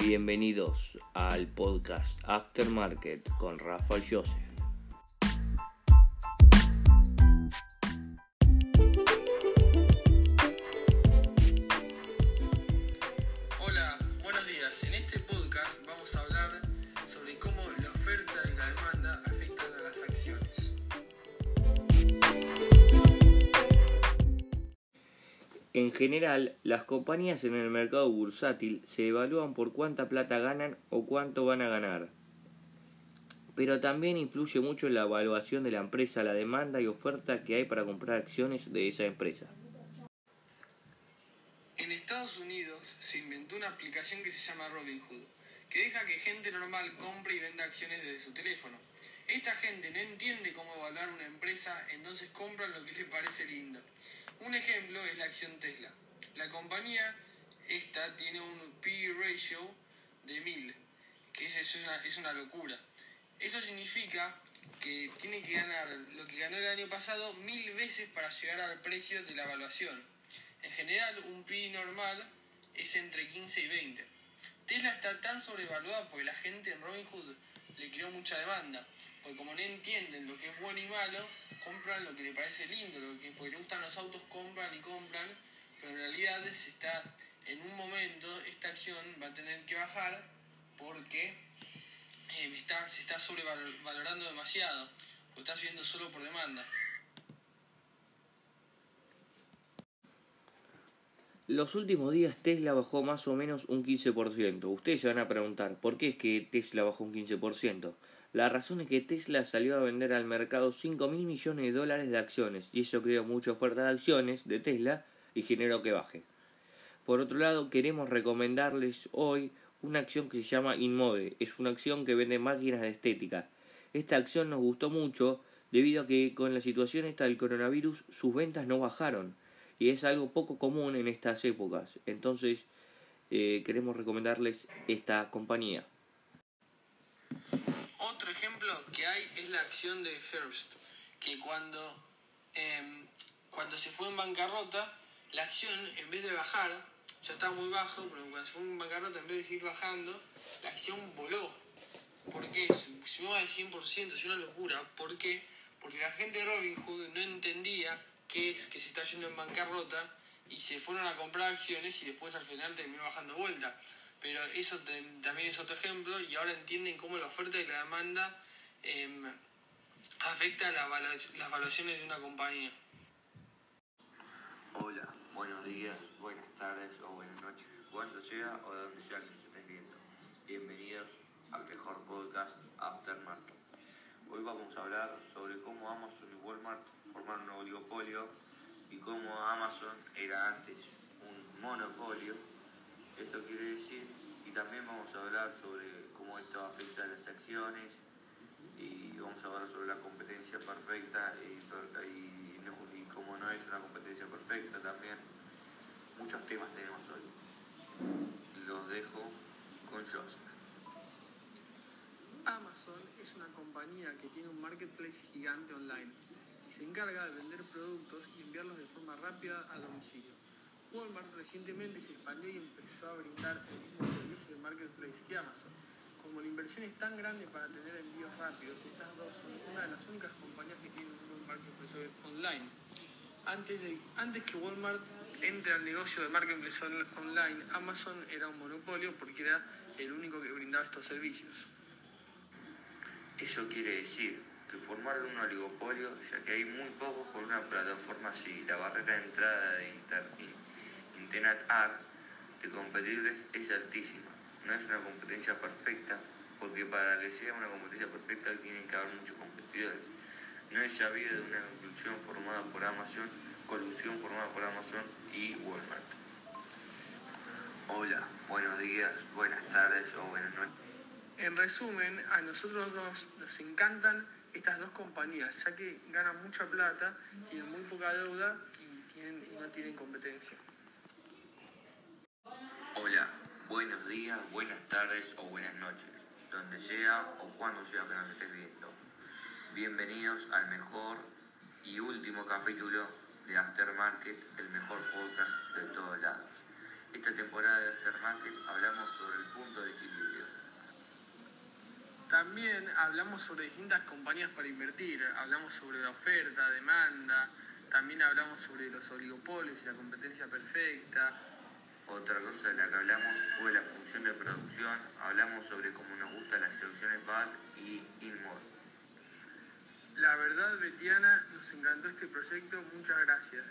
Bienvenidos al podcast Aftermarket con Rafael Joseph. Hola, buenos días. En este podcast vamos a hablar sobre cómo la oferta y la demanda afectan a las acciones. En general, las compañías en el mercado bursátil se evalúan por cuánta plata ganan o cuánto van a ganar. Pero también influye mucho en la evaluación de la empresa, la demanda y oferta que hay para comprar acciones de esa empresa. En Estados Unidos se inventó una aplicación que se llama Robinhood, que deja que gente normal compre y venda acciones desde su teléfono. Esta gente no entiende cómo evaluar una empresa, entonces compran lo que les parece lindo. Un ejemplo es la acción Tesla. La compañía esta tiene un P ratio de 1000, que es, es una, es una locura. Eso significa que tiene que ganar lo que ganó el año pasado mil veces para llegar al precio de la evaluación. En general, un PI normal es entre 15 y 20. Tesla está tan sobrevaluada porque la gente en Robinhood le creó mucha demanda. Porque como no entienden lo que es bueno y malo, compran lo que le parece lindo, lo que porque le gustan los autos, compran y compran, pero en realidad se está en un momento esta acción va a tener que bajar porque eh, está, se está sobrevalorando demasiado, o está subiendo solo por demanda. Los últimos días Tesla bajó más o menos un 15%. Ustedes se van a preguntar, ¿por qué es que Tesla bajó un 15%? La razón es que Tesla salió a vender al mercado 5 mil millones de dólares de acciones y eso creó mucha oferta de acciones de Tesla y generó que baje. Por otro lado, queremos recomendarles hoy una acción que se llama Inmode. Es una acción que vende máquinas de estética. Esta acción nos gustó mucho debido a que con la situación esta del coronavirus sus ventas no bajaron y es algo poco común en estas épocas. Entonces eh, queremos recomendarles esta compañía. Otro ejemplo que hay es la acción de Hearst, que cuando, eh, cuando se fue en bancarrota, la acción en vez de bajar, ya estaba muy bajo, pero cuando se fue en bancarrota, en vez de seguir bajando, la acción voló. ¿Por qué? Subió al 100%, es una locura. ¿Por qué? Porque la gente de Robinhood no entendía qué es que se está yendo en bancarrota y se fueron a comprar acciones y después al final terminó bajando vuelta. Pero eso también es otro ejemplo y ahora entienden cómo la oferta y la demanda eh, afecta la, las evaluaciones de una compañía. Hola, buenos días, buenas tardes o buenas noches, cuando sea o de donde sea que nos estés viendo. Bienvenidos al mejor podcast Aftermarket. Hoy vamos a hablar cómo Amazon y Walmart formaron un oligopolio y cómo Amazon era antes un monopolio. Esto quiere decir, y también vamos a hablar sobre cómo esto afecta a las acciones y vamos a hablar sobre la competencia perfecta y, y, no, cómo no es una competencia perfecta también. Muchos temas tenemos hoy. Los dejo con Joseph. Es una compañía que tiene un marketplace gigante online y se encarga de vender productos y enviarlos de forma rápida a domicilio. Walmart recientemente se expandió y empezó a brindar el mismo servicio de marketplace que Amazon. Como la inversión es tan grande para tener envíos rápidos, estas dos son una de las únicas compañías que tienen un marketplace online. Antes, de, antes que Walmart entre al negocio de marketplace online, Amazon era un monopolio porque era el único que brindaba estos servicios. Eso quiere decir que formaron un oligopolio, ya que hay muy pocos con una plataforma así. La barrera de entrada de Internet Art de competibles es altísima. No es una competencia perfecta, porque para que sea una competencia perfecta tienen que haber muchos competidores. No es sabido de una conclusión formada por Amazon, colusión formada por Amazon y Walmart. Hola, buenos días, buenas tardes o buenas noches. En resumen, a nosotros dos nos encantan estas dos compañías, ya que ganan mucha plata, tienen muy poca deuda y, y no tienen competencia. Hola, buenos días, buenas tardes o buenas noches, donde sea o cuando sea que nos estés viendo. Bienvenidos al mejor y último capítulo de Aftermarket, el mejor podcast de todos lados. Esta temporada de Aftermarket hablamos sobre el punto de equilibrio. También hablamos sobre distintas compañías para invertir, hablamos sobre la oferta, demanda, también hablamos sobre los oligopolios y la competencia perfecta. Otra cosa de la que hablamos fue la función de producción, hablamos sobre cómo nos gustan las selecciones BAT y InMod. La verdad, Betiana, nos encantó este proyecto, muchas gracias.